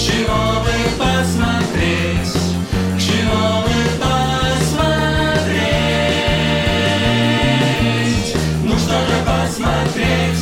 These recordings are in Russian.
чего бы посмотреть, чего бы посмотреть, ну что же посмотреть?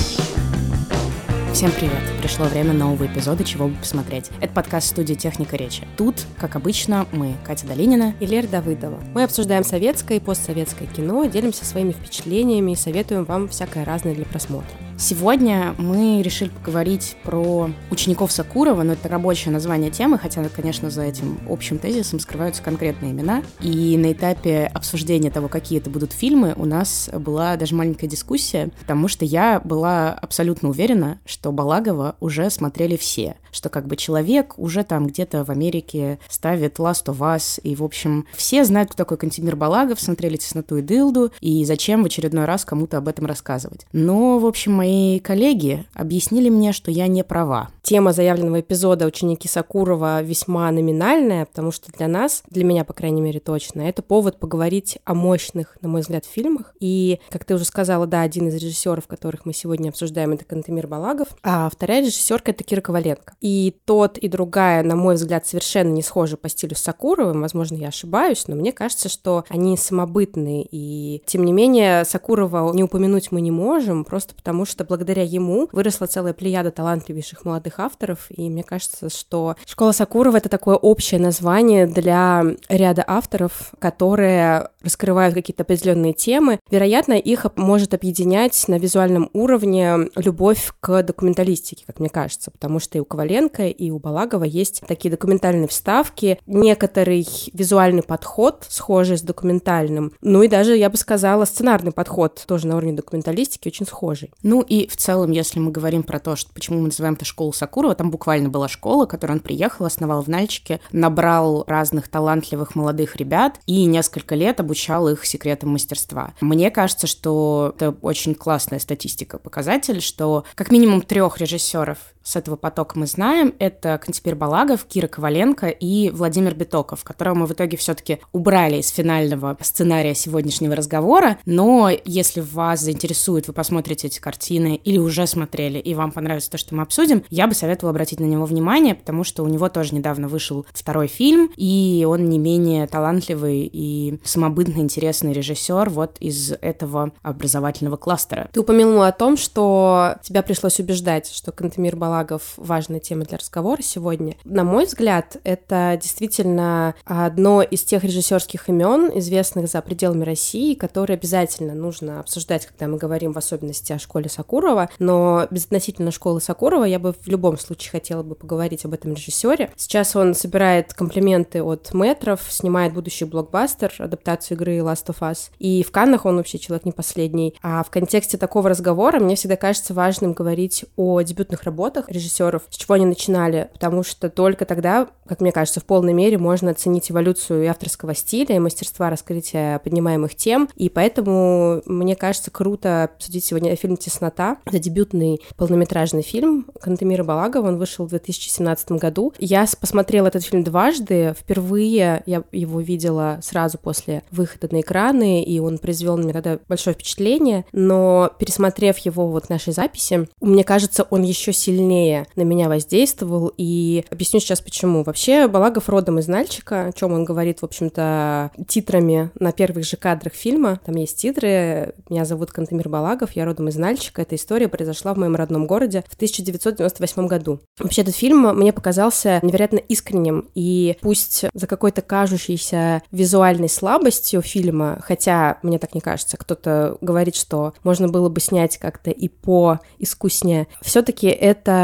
Всем привет! Пришло время нового эпизода «Чего бы посмотреть». Это подкаст студии «Техника речи». Тут, как обычно, мы, Катя Долинина и Лера Давыдова. Мы обсуждаем советское и постсоветское кино, делимся своими впечатлениями и советуем вам всякое разное для просмотра. Сегодня мы решили поговорить про учеников Сакурова, но это рабочее название темы, хотя, конечно, за этим общим тезисом скрываются конкретные имена. И на этапе обсуждения того, какие это будут фильмы, у нас была даже маленькая дискуссия, потому что я была абсолютно уверена, что Балагова уже смотрели все, что как бы человек уже там где-то в Америке ставит Last of Us, и, в общем, все знают, кто такой Кантемир Балагов, смотрели «Тесноту и дылду», и зачем в очередной раз кому-то об этом рассказывать. Но, в общем, мои мои коллеги объяснили мне, что я не права. Тема заявленного эпизода «Ученики Сакурова» весьма номинальная, потому что для нас, для меня, по крайней мере, точно, это повод поговорить о мощных, на мой взгляд, фильмах. И, как ты уже сказала, да, один из режиссеров, которых мы сегодня обсуждаем, это Кантемир Балагов, а вторая режиссерка — это Кира Коваленко. И тот, и другая, на мой взгляд, совершенно не схожи по стилю с Сакуровым. Возможно, я ошибаюсь, но мне кажется, что они самобытные. И, тем не менее, Сакурова не упомянуть мы не можем, просто потому что что благодаря ему выросла целая плеяда талантливейших молодых авторов, и мне кажется, что «Школа Сакурова» — это такое общее название для ряда авторов, которые раскрывают какие-то определенные темы. Вероятно, их может объединять на визуальном уровне любовь к документалистике, как мне кажется, потому что и у Коваленко, и у Балагова есть такие документальные вставки, некоторый визуальный подход, схожий с документальным, ну и даже, я бы сказала, сценарный подход, тоже на уровне документалистики, очень схожий. Ну и в целом, если мы говорим про то, что, почему мы называем это школу Сакурова, там буквально была школа, которую он приехал, основал в Нальчике, набрал разных талантливых молодых ребят и несколько лет обучал их секретам мастерства. Мне кажется, что это очень классная статистика, показатель, что как минимум трех режиссеров с этого потока мы знаем, это Кантипир Балагов, Кира Коваленко и Владимир Битоков, которого мы в итоге все-таки убрали из финального сценария сегодняшнего разговора. Но если вас заинтересует, вы посмотрите эти картины или уже смотрели, и вам понравится то, что мы обсудим, я бы советовала обратить на него внимание, потому что у него тоже недавно вышел второй фильм, и он не менее талантливый и самобытно интересный режиссер вот из этого образовательного кластера. Ты упомянула о том, что тебя пришлось убеждать, что Кантемир Балагов Галагов важная тема для разговора сегодня. На мой взгляд, это действительно одно из тех режиссерских имен, известных за пределами России, которые обязательно нужно обсуждать, когда мы говорим в особенности о школе Сакурова. Но безотносительно школы Сакурова я бы в любом случае хотела бы поговорить об этом режиссере. Сейчас он собирает комплименты от метров, снимает будущий блокбастер, адаптацию игры Last of Us. И в Каннах он вообще человек не последний. А в контексте такого разговора мне всегда кажется важным говорить о дебютных работах, режиссеров, с чего они начинали, потому что только тогда, как мне кажется, в полной мере можно оценить эволюцию и авторского стиля, и мастерства раскрытия поднимаемых тем, и поэтому мне кажется круто обсудить сегодня фильм «Теснота». Это дебютный полнометражный фильм Кантемира Балагова, он вышел в 2017 году. Я посмотрела этот фильм дважды, впервые я его видела сразу после выхода на экраны, и он произвел на меня тогда большое впечатление, но пересмотрев его вот в нашей записи, мне кажется, он еще сильнее сильнее на меня воздействовал, и объясню сейчас почему. Вообще, Балагов родом из Нальчика, о чем он говорит, в общем-то, титрами на первых же кадрах фильма. Там есть титры. Меня зовут Кантемир Балагов, я родом из Нальчика. Эта история произошла в моем родном городе в 1998 году. Вообще, этот фильм мне показался невероятно искренним, и пусть за какой-то кажущейся визуальной слабостью фильма, хотя мне так не кажется, кто-то говорит, что можно было бы снять как-то и по искуснее, все-таки это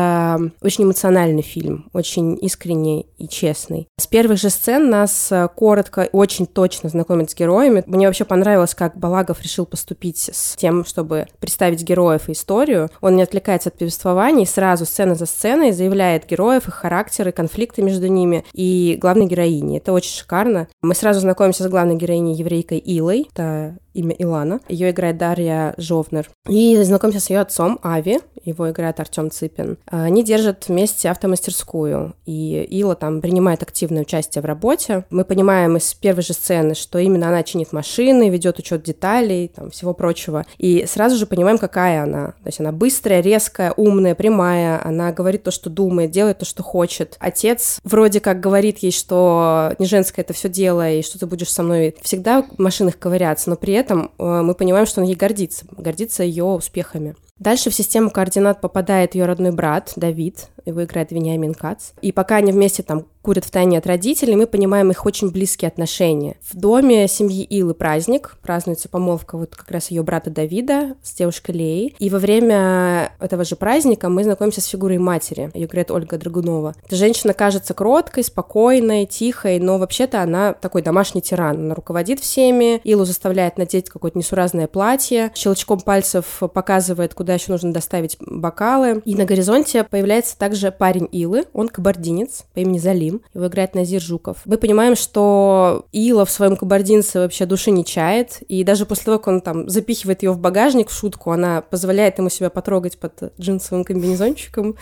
очень эмоциональный фильм, очень искренний и честный. С первых же сцен нас э, коротко, очень точно знакомят с героями. Мне вообще понравилось, как Балагов решил поступить с тем, чтобы представить героев и историю. Он не отвлекается от повествования, сразу сцена за сценой заявляет героев, их характеры, конфликты между ними и главной героиней. Это очень шикарно. Мы сразу знакомимся с главной героиней еврейкой Илой. Это имя Илана. Ее играет Дарья Жовнер. И знакомимся с ее отцом Ави. Его играет Артем Цыпин. Они держат вместе автомастерскую, и Ила там принимает активное участие в работе. Мы понимаем из первой же сцены, что именно она чинит машины, ведет учет деталей, там, всего прочего. И сразу же понимаем, какая она. То есть она быстрая, резкая, умная, прямая, она говорит то, что думает, делает то, что хочет. Отец вроде как говорит ей, что не женское это все дело, и что ты будешь со мной всегда в машинах ковыряться, но при этом э, мы понимаем, что он ей гордится, гордится ее успехами. Дальше в систему координат попадает ее родной брат Давид, его играет Вениамин Кац. И пока они вместе там курят в тайне от родителей, мы понимаем их очень близкие отношения. В доме семьи Илы праздник, празднуется помолвка вот как раз ее брата Давида с девушкой Леей. И во время этого же праздника мы знакомимся с фигурой матери, ее играет Ольга Драгунова. Эта женщина кажется кроткой, спокойной, тихой, но вообще-то она такой домашний тиран. Она руководит всеми, Илу заставляет надеть какое-то несуразное платье, щелчком пальцев показывает, куда еще нужно доставить бокалы. И на горизонте появляется также парень Илы, он кабардинец по имени Залим, Крым. Его играет Назир Жуков. Мы понимаем, что Ила в своем кабардинце вообще души не чает, и даже после того, как он там запихивает ее в багажник в шутку, она позволяет ему себя потрогать под джинсовым комбинезончиком.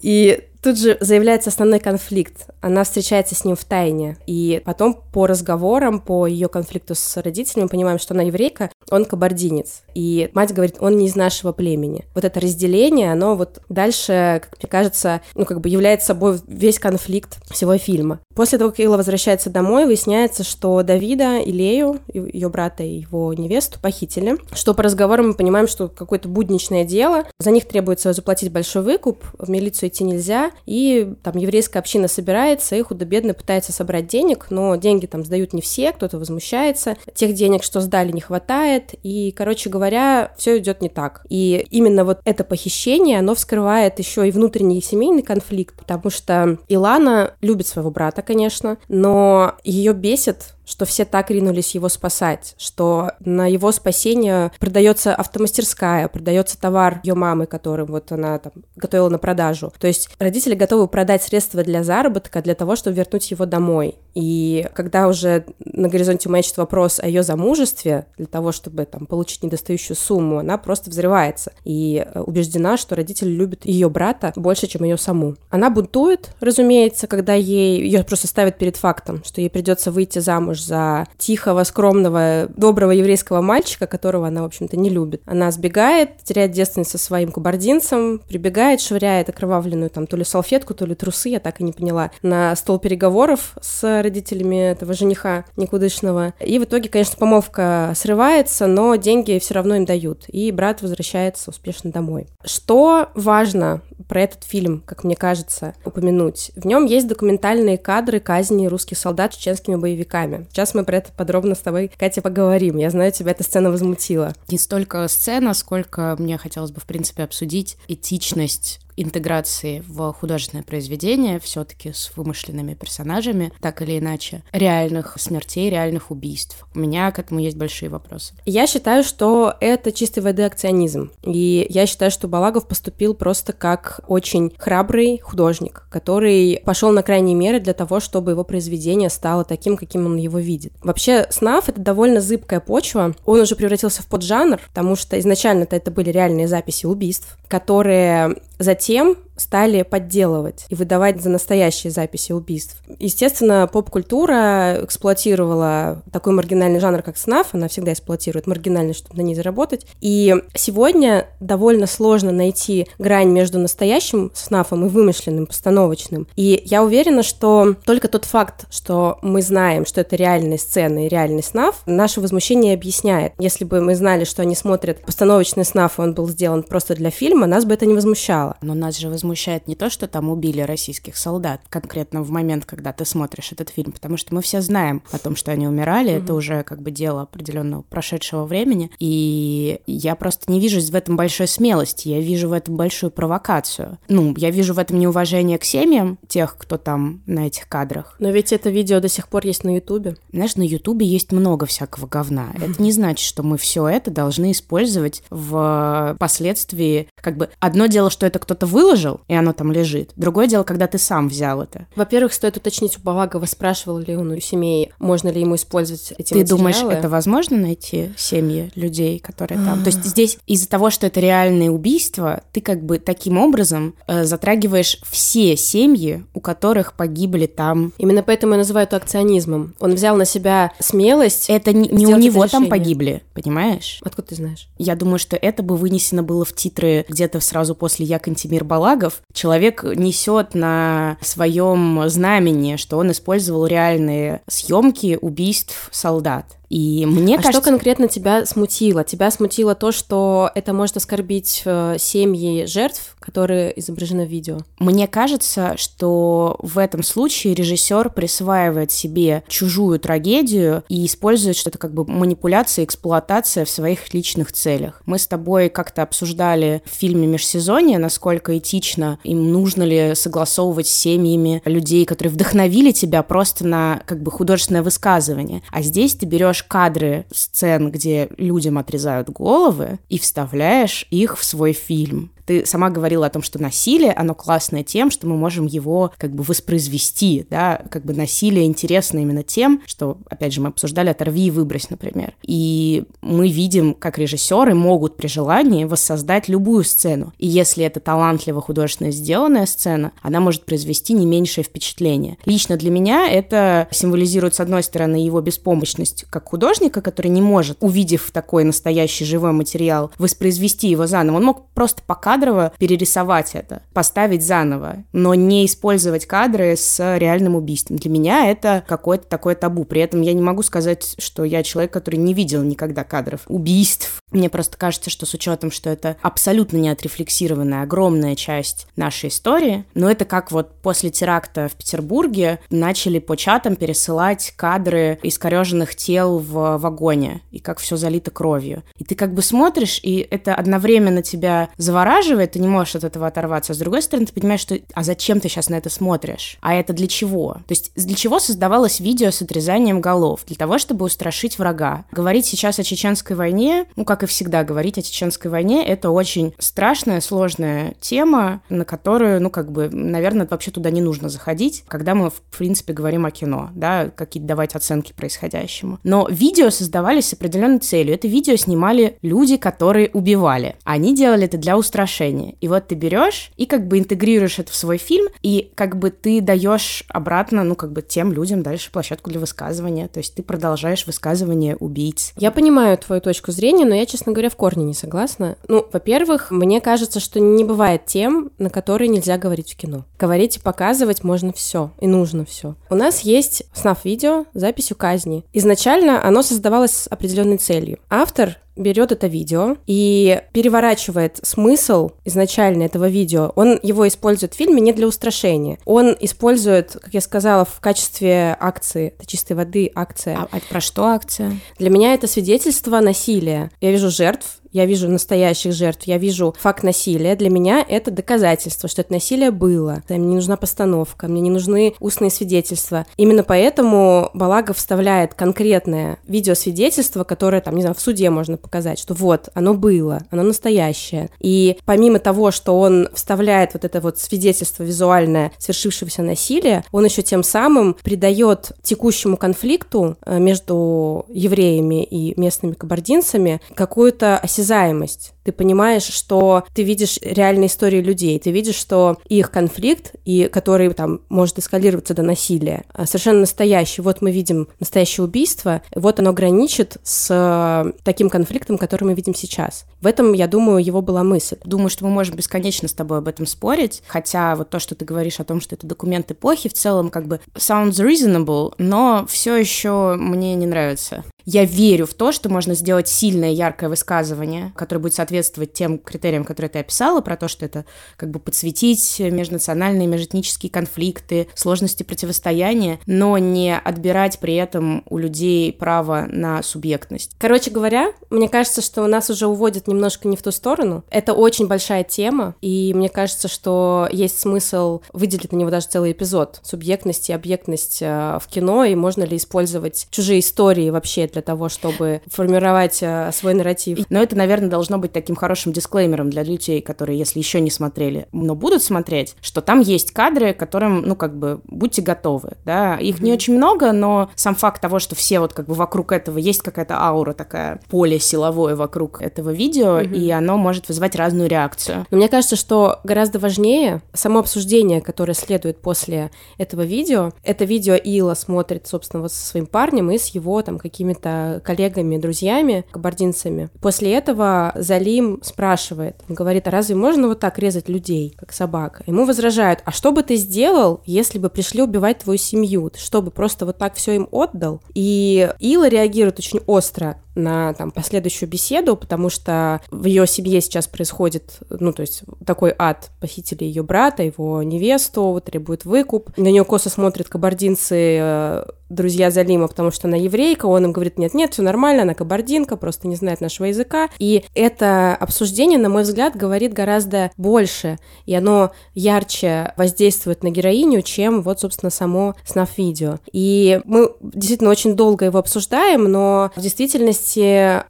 И Тут же заявляется основной конфликт. Она встречается с ним в тайне. И потом по разговорам, по ее конфликту с родителями, мы понимаем, что она еврейка, он кабардинец. И мать говорит, он не из нашего племени. Вот это разделение, оно вот дальше, как мне кажется, ну как бы является собой весь конфликт всего фильма. После того, как Илла возвращается домой, выясняется, что Давида и Лею, ее брата и его невесту, похитили. Что по разговорам мы понимаем, что какое-то будничное дело. За них требуется заплатить большой выкуп, в милицию идти нельзя и там еврейская община собирается, и худо-бедно пытается собрать денег, но деньги там сдают не все, кто-то возмущается, тех денег, что сдали, не хватает, и, короче говоря, все идет не так. И именно вот это похищение, оно вскрывает еще и внутренний семейный конфликт, потому что Илана любит своего брата, конечно, но ее бесит что все так ринулись его спасать, что на его спасение продается автомастерская, продается товар ее мамы, который вот она там готовила на продажу. То есть родители готовы продать средства для заработка для того, чтобы вернуть его домой. И когда уже на горизонте маячит вопрос о ее замужестве, для того, чтобы там получить недостающую сумму, она просто взрывается и э, убеждена, что родители любят ее брата больше, чем ее саму. Она бунтует, разумеется, когда ей ее просто ставят перед фактом, что ей придется выйти замуж за тихого, скромного, доброго еврейского мальчика, которого она, в общем-то, не любит. Она сбегает, теряет девственность со своим кабардинцем, прибегает, швыряет окровавленную там то ли салфетку, то ли трусы, я так и не поняла, на стол переговоров с родителями этого жениха никудышного. И в итоге, конечно, помолвка срывается, но деньги все равно им дают. И брат возвращается успешно домой. Что важно про этот фильм, как мне кажется, упомянуть? В нем есть документальные кадры казни русских солдат чеченскими боевиками. Сейчас мы про это подробно с тобой, Катя, поговорим. Я знаю, тебя эта сцена возмутила. Не столько сцена, сколько мне хотелось бы, в принципе, обсудить этичность интеграции в художественное произведение, все-таки с вымышленными персонажами, так или иначе, реальных смертей, реальных убийств. У меня к этому есть большие вопросы. Я считаю, что это чистой воды акционизм. И я считаю, что Балагов поступил просто как очень храбрый художник, который пошел на крайние меры для того, чтобы его произведение стало таким, каким он его видит. Вообще, СНАФ — это довольно зыбкая почва. Он уже превратился в поджанр, потому что изначально это были реальные записи убийств, которые затем затем стали подделывать и выдавать за настоящие записи убийств. Естественно, поп-культура эксплуатировала такой маргинальный жанр, как снаф, она всегда эксплуатирует маргинальный, чтобы на ней заработать. И сегодня довольно сложно найти грань между настоящим снафом и вымышленным, постановочным. И я уверена, что только тот факт, что мы знаем, что это реальные сцены и реальный снаф, наше возмущение объясняет. Если бы мы знали, что они смотрят постановочный снаф, и он был сделан просто для фильма, нас бы это не возмущало. Но нас же возмущает не то, что там убили российских солдат, конкретно в момент, когда ты смотришь этот фильм, потому что мы все знаем о том, что они умирали, mm-hmm. это уже как бы дело определенного прошедшего времени, и я просто не вижу в этом большой смелости, я вижу в этом большую провокацию. Ну, я вижу в этом неуважение к семьям тех, кто там на этих кадрах. Но ведь это видео до сих пор есть на Ютубе. Знаешь, на Ютубе есть много всякого говна. Это не значит, что мы все это должны использовать в последствии. Как бы одно дело, что это кто-то выложил, выложил, и оно там лежит. Другое дело, когда ты сам взял это. Во-первых, стоит уточнить у Балагова, спрашивал ли он у семей, можно ли ему использовать эти Ты материалы. думаешь, это возможно найти семьи людей, которые там? То есть здесь из-за того, что это реальные убийства, ты как бы таким образом э, затрагиваешь все семьи, у которых погибли там. Именно поэтому я называю это акционизмом. Он взял на себя смелость. Это не, не у него там погибли, понимаешь? Откуда ты знаешь? Я думаю, что это бы вынесено было в титры где-то сразу после «Я Кантемир Балагов». Человек несет на своем знамени, что он использовал реальные съемки убийств солдат. И мне а кажется... что конкретно тебя смутило? Тебя смутило то, что это может оскорбить э, семьи жертв, которые изображены в видео? Мне кажется, что в этом случае режиссер присваивает себе чужую трагедию и использует что-то как бы манипуляция, эксплуатация в своих личных целях. Мы с тобой как-то обсуждали в фильме «Межсезонье», насколько этично им нужно ли согласовывать с семьями людей, которые вдохновили тебя просто на как бы художественное высказывание. А здесь ты берешь кадры сцен, где людям отрезают головы, и вставляешь их в свой фильм. Ты сама говорила о том, что насилие, оно классное тем, что мы можем его как бы воспроизвести, да, как бы насилие интересно именно тем, что, опять же, мы обсуждали «Оторви и выбрось», например. И мы видим, как режиссеры могут при желании воссоздать любую сцену. И если это талантливо художественно сделанная сцена, она может произвести не меньшее впечатление. Лично для меня это символизирует, с одной стороны, его беспомощность как художника, который не может, увидев такой настоящий живой материал, воспроизвести его заново. Он мог просто покадрово перерисовать это, поставить заново, но не использовать кадры с реальным убийством. Для меня это какое-то такое табу. При этом я не могу сказать, что я человек, который не видел никогда кадров убийств. Мне просто кажется, что с учетом, что это абсолютно не отрефлексированная огромная часть нашей истории, но это как вот после теракта в Петербурге начали по чатам пересылать кадры искореженных тел в вагоне, и как все залито кровью. И ты как бы смотришь, и это одновременно тебя завораживает, ты не можешь от этого оторваться. А с другой стороны, ты понимаешь, что а зачем ты сейчас на это смотришь? А это для чего? То есть для чего создавалось видео с отрезанием голов? Для того, чтобы устрашить врага. Говорить сейчас о чеченской войне, ну, как и всегда, говорить о чеченской войне, это очень страшная, сложная тема, на которую, ну, как бы, наверное, вообще туда не нужно заходить, когда мы, в принципе, говорим о кино, да, какие-то давать оценки происходящему. Но видео создавались с определенной целью. Это видео снимали люди, которые убивали. Они делали это для устрашения. И вот ты берешь и как бы интегрируешь это в свой фильм, и как бы ты даешь обратно, ну, как бы тем людям дальше площадку для высказывания. То есть ты продолжаешь высказывание убийц. Я понимаю твою точку зрения, но я, честно говоря, в корне не согласна. Ну, во-первых, мне кажется, что не бывает тем, на которые нельзя говорить в кино. Говорить и показывать можно все, и нужно все. У нас есть снав-видео с записью казни. Изначально оно создавалось с определенной целью. Автор берет это видео и переворачивает смысл изначально этого видео. Он его использует в фильме не для устрашения. Он использует, как я сказала, в качестве акции, это чистой воды акция. А, а про что акция? Для меня это свидетельство насилия. Я вижу жертв, я вижу настоящих жертв, я вижу факт насилия. Для меня это доказательство, что это насилие было. Мне не нужна постановка, мне не нужны устные свидетельства. Именно поэтому Балагов вставляет конкретное видеосвидетельство, которое, там, не знаю, в суде можно показать, что вот, оно было, оно настоящее. И помимо того, что он вставляет вот это вот свидетельство визуальное свершившегося насилия, он еще тем самым придает текущему конфликту э, между евреями и местными кабардинцами какую-то осязаемость осязаемость. Ты понимаешь, что ты видишь реальные истории людей, ты видишь, что их конфликт, и который там может эскалироваться до насилия, а, совершенно настоящий. Вот мы видим настоящее убийство, вот оно граничит с э, таким конфликтом, который мы видим сейчас. В этом, я думаю, его была мысль. Думаю, что мы можем бесконечно с тобой об этом спорить, хотя вот то, что ты говоришь о том, что это документ эпохи, в целом как бы sounds reasonable, но все еще мне не нравится. Я верю в то, что можно сделать сильное, яркое высказывание, которое будет соответствовать тем критериям, которые ты описала, про то, что это как бы подсветить межнациональные, межэтнические конфликты, сложности противостояния, но не отбирать при этом у людей право на субъектность. Короче говоря, мне кажется, что нас уже уводят немножко не в ту сторону. Это очень большая тема, и мне кажется, что есть смысл выделить на него даже целый эпизод. Субъектность и объектность э, в кино, и можно ли использовать чужие истории вообще для того, чтобы формировать э, свой нарратив. Но это, наверное, должно быть таким таким хорошим дисклеймером для людей, которые, если еще не смотрели, но будут смотреть, что там есть кадры, которым, ну, как бы, будьте готовы, да. Их mm-hmm. не очень много, но сам факт того, что все вот как бы вокруг этого есть какая-то аура такая, поле силовое вокруг этого видео, mm-hmm. и оно может вызывать разную реакцию. Но мне кажется, что гораздо важнее само обсуждение, которое следует после этого видео. Это видео Ила смотрит, собственно, вот со своим парнем и с его там какими-то коллегами, друзьями, кабардинцами. После этого Залим спрашивает, говорит, а разве можно вот так резать людей, как собака? Ему возражают, а что бы ты сделал, если бы пришли убивать твою семью? Ты что бы просто вот так все им отдал? И Ила реагирует очень остро на там последующую беседу, потому что в ее семье сейчас происходит, ну, то есть такой ад. Похитили ее брата, его невесту, требует выкуп. На нее косо смотрят кабардинцы, э, друзья Залима, потому что она еврейка, он им говорит, нет-нет, все нормально, она кабардинка, просто не знает нашего языка. И это обсуждение, на мой взгляд, говорит гораздо больше, и оно ярче воздействует на героиню, чем вот, собственно, само снаф-видео. И мы действительно очень долго его обсуждаем, но в действительности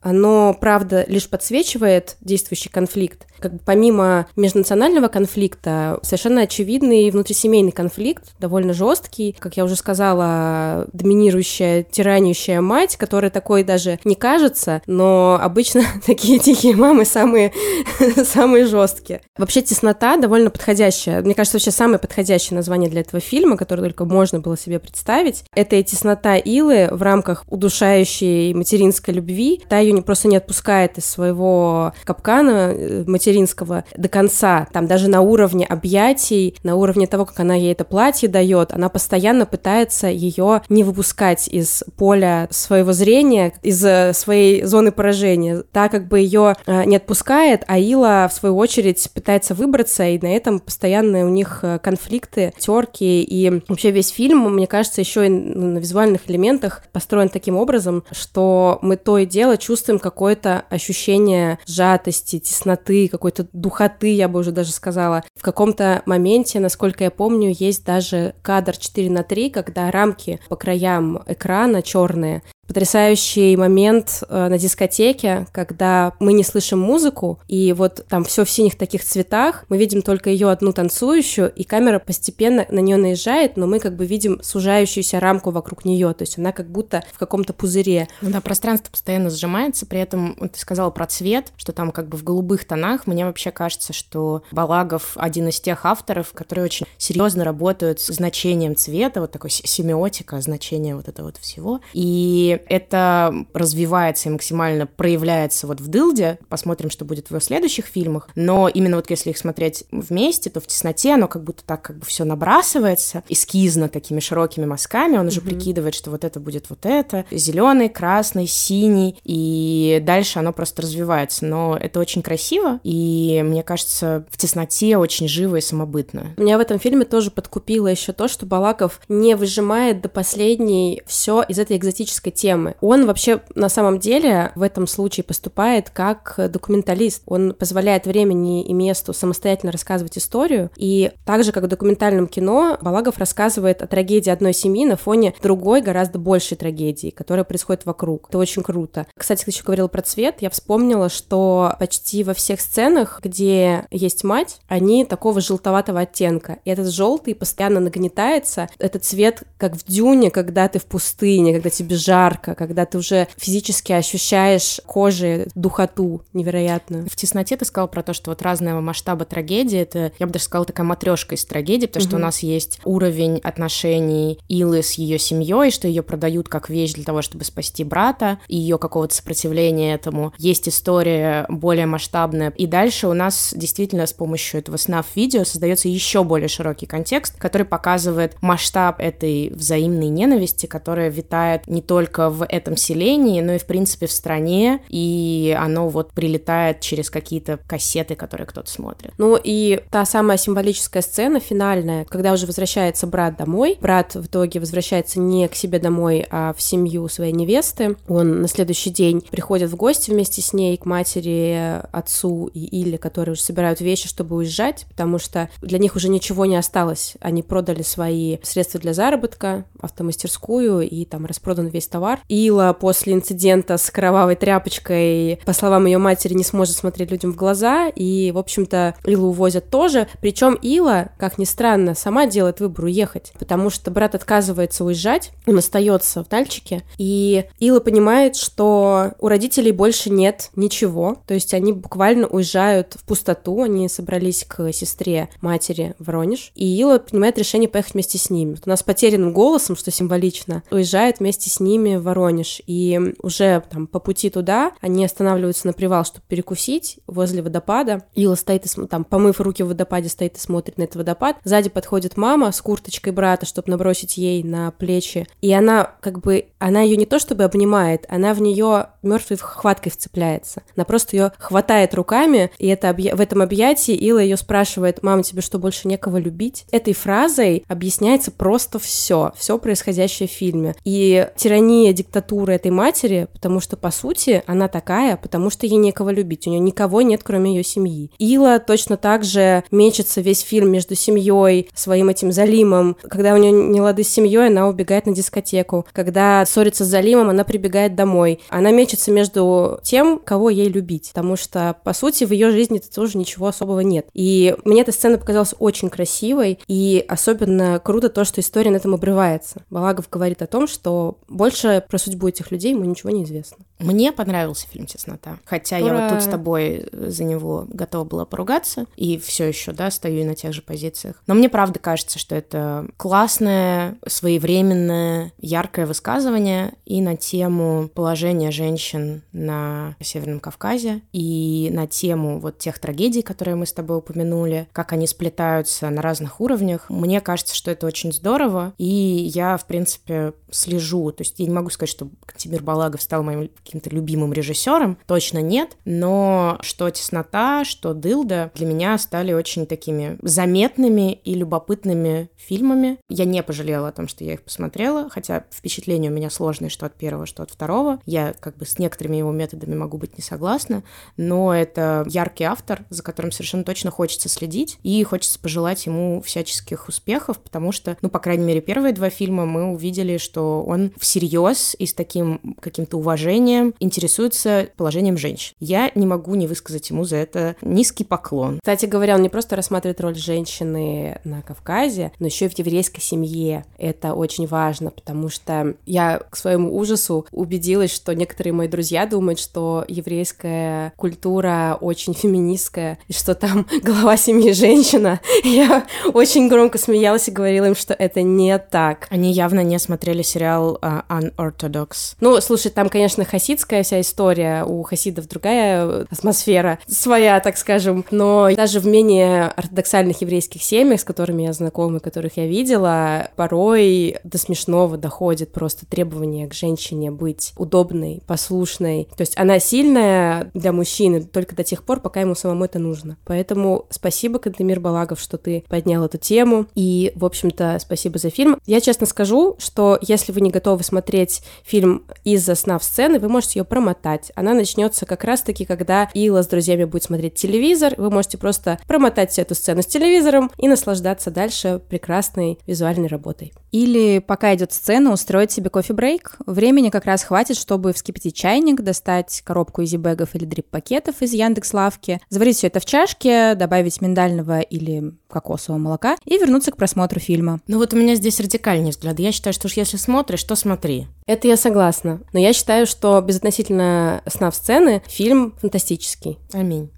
оно, правда, лишь подсвечивает действующий конфликт, как бы помимо межнационального конфликта, совершенно очевидный внутрисемейный конфликт, довольно жесткий, как я уже сказала, доминирующая, тиранящая мать, которая такой даже не кажется, но обычно такие тихие мамы самые, самые жесткие. Вообще теснота довольно подходящая. Мне кажется, вообще самое подходящее название для этого фильма, которое только можно было себе представить, это и теснота Илы в рамках удушающей материнской любви. Та ее не, просто не отпускает из своего капкана э, материнского до конца, там даже на уровне объятий, на уровне того, как она ей это платье дает, она постоянно пытается ее не выпускать из поля своего зрения, из э, своей зоны поражения, так как бы ее э, не отпускает, а Ила, в свою очередь, пытается выбраться, и на этом постоянно у них конфликты, терки, и вообще весь фильм, мне кажется, еще и на визуальных элементах построен таким образом, что мы то и дело чувствуем какое-то ощущение сжатости, тесноты, какой-то духоты, я бы уже даже сказала. В каком-то моменте, насколько я помню, есть даже кадр 4 на 3, когда рамки по краям экрана черные, потрясающий момент э, на дискотеке, когда мы не слышим музыку, и вот там все в синих таких цветах, мы видим только ее одну танцующую, и камера постепенно на нее наезжает, но мы как бы видим сужающуюся рамку вокруг нее, то есть она как будто в каком-то пузыре. Да, пространство постоянно сжимается, при этом ты сказала про цвет, что там как бы в голубых тонах. Мне вообще кажется, что Балагов один из тех авторов, которые очень серьезно работают с значением цвета, вот такой семиотика, значение вот этого вот всего. И это развивается и максимально проявляется вот в Дылде. Посмотрим, что будет в его следующих фильмах. Но именно вот если их смотреть вместе, то в тесноте оно как будто так как бы все набрасывается, эскизно такими широкими мазками. Он уже mm-hmm. прикидывает, что вот это будет вот это. Зеленый, красный, синий. И дальше оно просто развивается. Но это очень красиво. И мне кажется, в тесноте очень живо и самобытно. Меня в этом фильме тоже подкупило еще то, что Балаков не выжимает до последней все из этой экзотической темы темы. Он вообще на самом деле в этом случае поступает как документалист. Он позволяет времени и месту самостоятельно рассказывать историю. И так же, как в документальном кино, Балагов рассказывает о трагедии одной семьи на фоне другой, гораздо большей трагедии, которая происходит вокруг. Это очень круто. Кстати, ты еще говорил про цвет. Я вспомнила, что почти во всех сценах, где есть мать, они такого желтоватого оттенка. И этот желтый постоянно нагнетается. Этот цвет, как в дюне, когда ты в пустыне, когда тебе жар, жарко, когда ты уже физически ощущаешь кожей духоту невероятную. В тесноте ты сказал про то, что вот разного масштаба трагедии, это, я бы даже сказала, такая матрешка из трагедии, потому угу. что у нас есть уровень отношений Илы с ее семьей, что ее продают как вещь для того, чтобы спасти брата, и ее какого-то сопротивления этому. Есть история более масштабная. И дальше у нас действительно с помощью этого СНАФ-видео создается еще более широкий контекст, который показывает масштаб этой взаимной ненависти, которая витает не только в этом селении, но и, в принципе, в стране, и оно вот прилетает через какие-то кассеты, которые кто-то смотрит. Ну и та самая символическая сцена финальная, когда уже возвращается брат домой. Брат в итоге возвращается не к себе домой, а в семью своей невесты. Он на следующий день приходит в гости вместе с ней к матери, отцу и Иле, которые уже собирают вещи, чтобы уезжать, потому что для них уже ничего не осталось. Они продали свои средства для заработка, автомастерскую, и там распродан весь товар, бар. Ила после инцидента с кровавой тряпочкой, по словам ее матери, не сможет смотреть людям в глаза, и, в общем-то, Илу увозят тоже. Причем Ила, как ни странно, сама делает выбор уехать, потому что брат отказывается уезжать, он остается в Нальчике, и Ила понимает, что у родителей больше нет ничего, то есть они буквально уезжают в пустоту, они собрались к сестре матери Воронеж, и Ила принимает решение поехать вместе с ними. У нас потерянным голосом, что символично, уезжает вместе с ними Воронеж, и уже там по пути туда они останавливаются на привал, чтобы перекусить возле водопада. Ила стоит и там, помыв руки в водопаде, стоит и смотрит на этот водопад. Сзади подходит мама с курточкой брата, чтобы набросить ей на плечи, и она как бы, она ее не то чтобы обнимает, она в нее мертвой хваткой вцепляется. Она просто ее хватает руками, и это объ... в этом объятии Ила ее спрашивает, мама, тебе что, больше некого любить? Этой фразой объясняется просто все, все происходящее в фильме. И тирания, диктатура этой матери, потому что, по сути, она такая, потому что ей некого любить, у нее никого нет, кроме ее семьи. Ила точно так же мечется весь фильм между семьей, своим этим Залимом. Когда у нее не лады с семьей, она убегает на дискотеку. Когда ссорится с Залимом, она прибегает домой. Она мечется между тем, кого ей любить, потому что, по сути, в ее жизни тоже ничего особого нет. И мне эта сцена показалась очень красивой, и особенно круто то, что история на этом обрывается. Балагов говорит о том, что больше про судьбу этих людей ему ничего не известно. Мне понравился фильм «Теснота», хотя Ура! я вот тут с тобой за него готова была поругаться, и все еще, да, стою на тех же позициях. Но мне правда кажется, что это классное, своевременное, яркое высказывание и на тему положения женщин на Северном Кавказе, и на тему вот тех трагедий, которые мы с тобой упомянули, как они сплетаются на разных уровнях. Мне кажется, что это очень здорово, и я, в принципе, слежу. То есть я не могу сказать, что Кантимир Балагов стал моим каким-то любимым режиссером, точно нет, но что «Теснота», что «Дылда» для меня стали очень такими заметными и любопытными фильмами. Я не пожалела о том, что я их посмотрела, хотя впечатление у меня сложное, что от первого, что от второго. Я как бы с некоторыми его методами могу быть не согласна, но это яркий автор, за которым совершенно точно хочется следить, и хочется пожелать ему всяческих успехов, потому что, ну, по крайней мере, первые два фильма мы увидели, что он всерьез и с таким каким-то уважением интересуется положением женщин. Я не могу не высказать ему за это низкий поклон. Кстати говоря, он не просто рассматривает роль женщины на Кавказе, но еще и в еврейской семье. Это очень важно, потому что я к своему ужасу убедилась, что некоторые мои друзья думают, что еврейская культура очень феминистская, и что там глава семьи женщина. Я очень громко смеялась и говорила им, что это не так. Они явно не смотрели сериал uh, Unorthodox. Ну, слушай, там, конечно, хасидская вся история, у хасидов другая атмосфера, своя, так скажем, но даже в менее ортодоксальных еврейских семьях, с которыми я знакома, которых я видела, порой до смешного доходит просто требование к женщине быть удобной, послушной. То есть она сильная для мужчины только до тех пор, пока ему самому это нужно. Поэтому спасибо, Кантемир Балагов, что ты поднял эту тему. И, в общем-то, спасибо за фильм. Я честно скажу, что если вы не готовы смотреть фильм из-за сна в сцены, вы можете ее промотать. Она начнется как раз-таки, когда Ила с друзьями будет смотреть телевизор. Вы можете просто промотать всю эту сцену с телевизором и наслаждаться дальше прекрасной визуальной работой. Или пока идет сцена, устроить себе кофе-брейк. Времени как раз хватит, чтобы вскипятить чайник, достать коробку изибэгов или дрип-пакетов из Яндекс Лавки, заварить все это в чашке, добавить миндального или кокосового молока и вернуться к просмотру фильма. Ну вот у меня здесь радикальный взгляд. Я считаю, что уж если смотришь, то смотри. Это я согласна. Но я считаю, что безотносительно сна в сцены фильм фантастический. Аминь.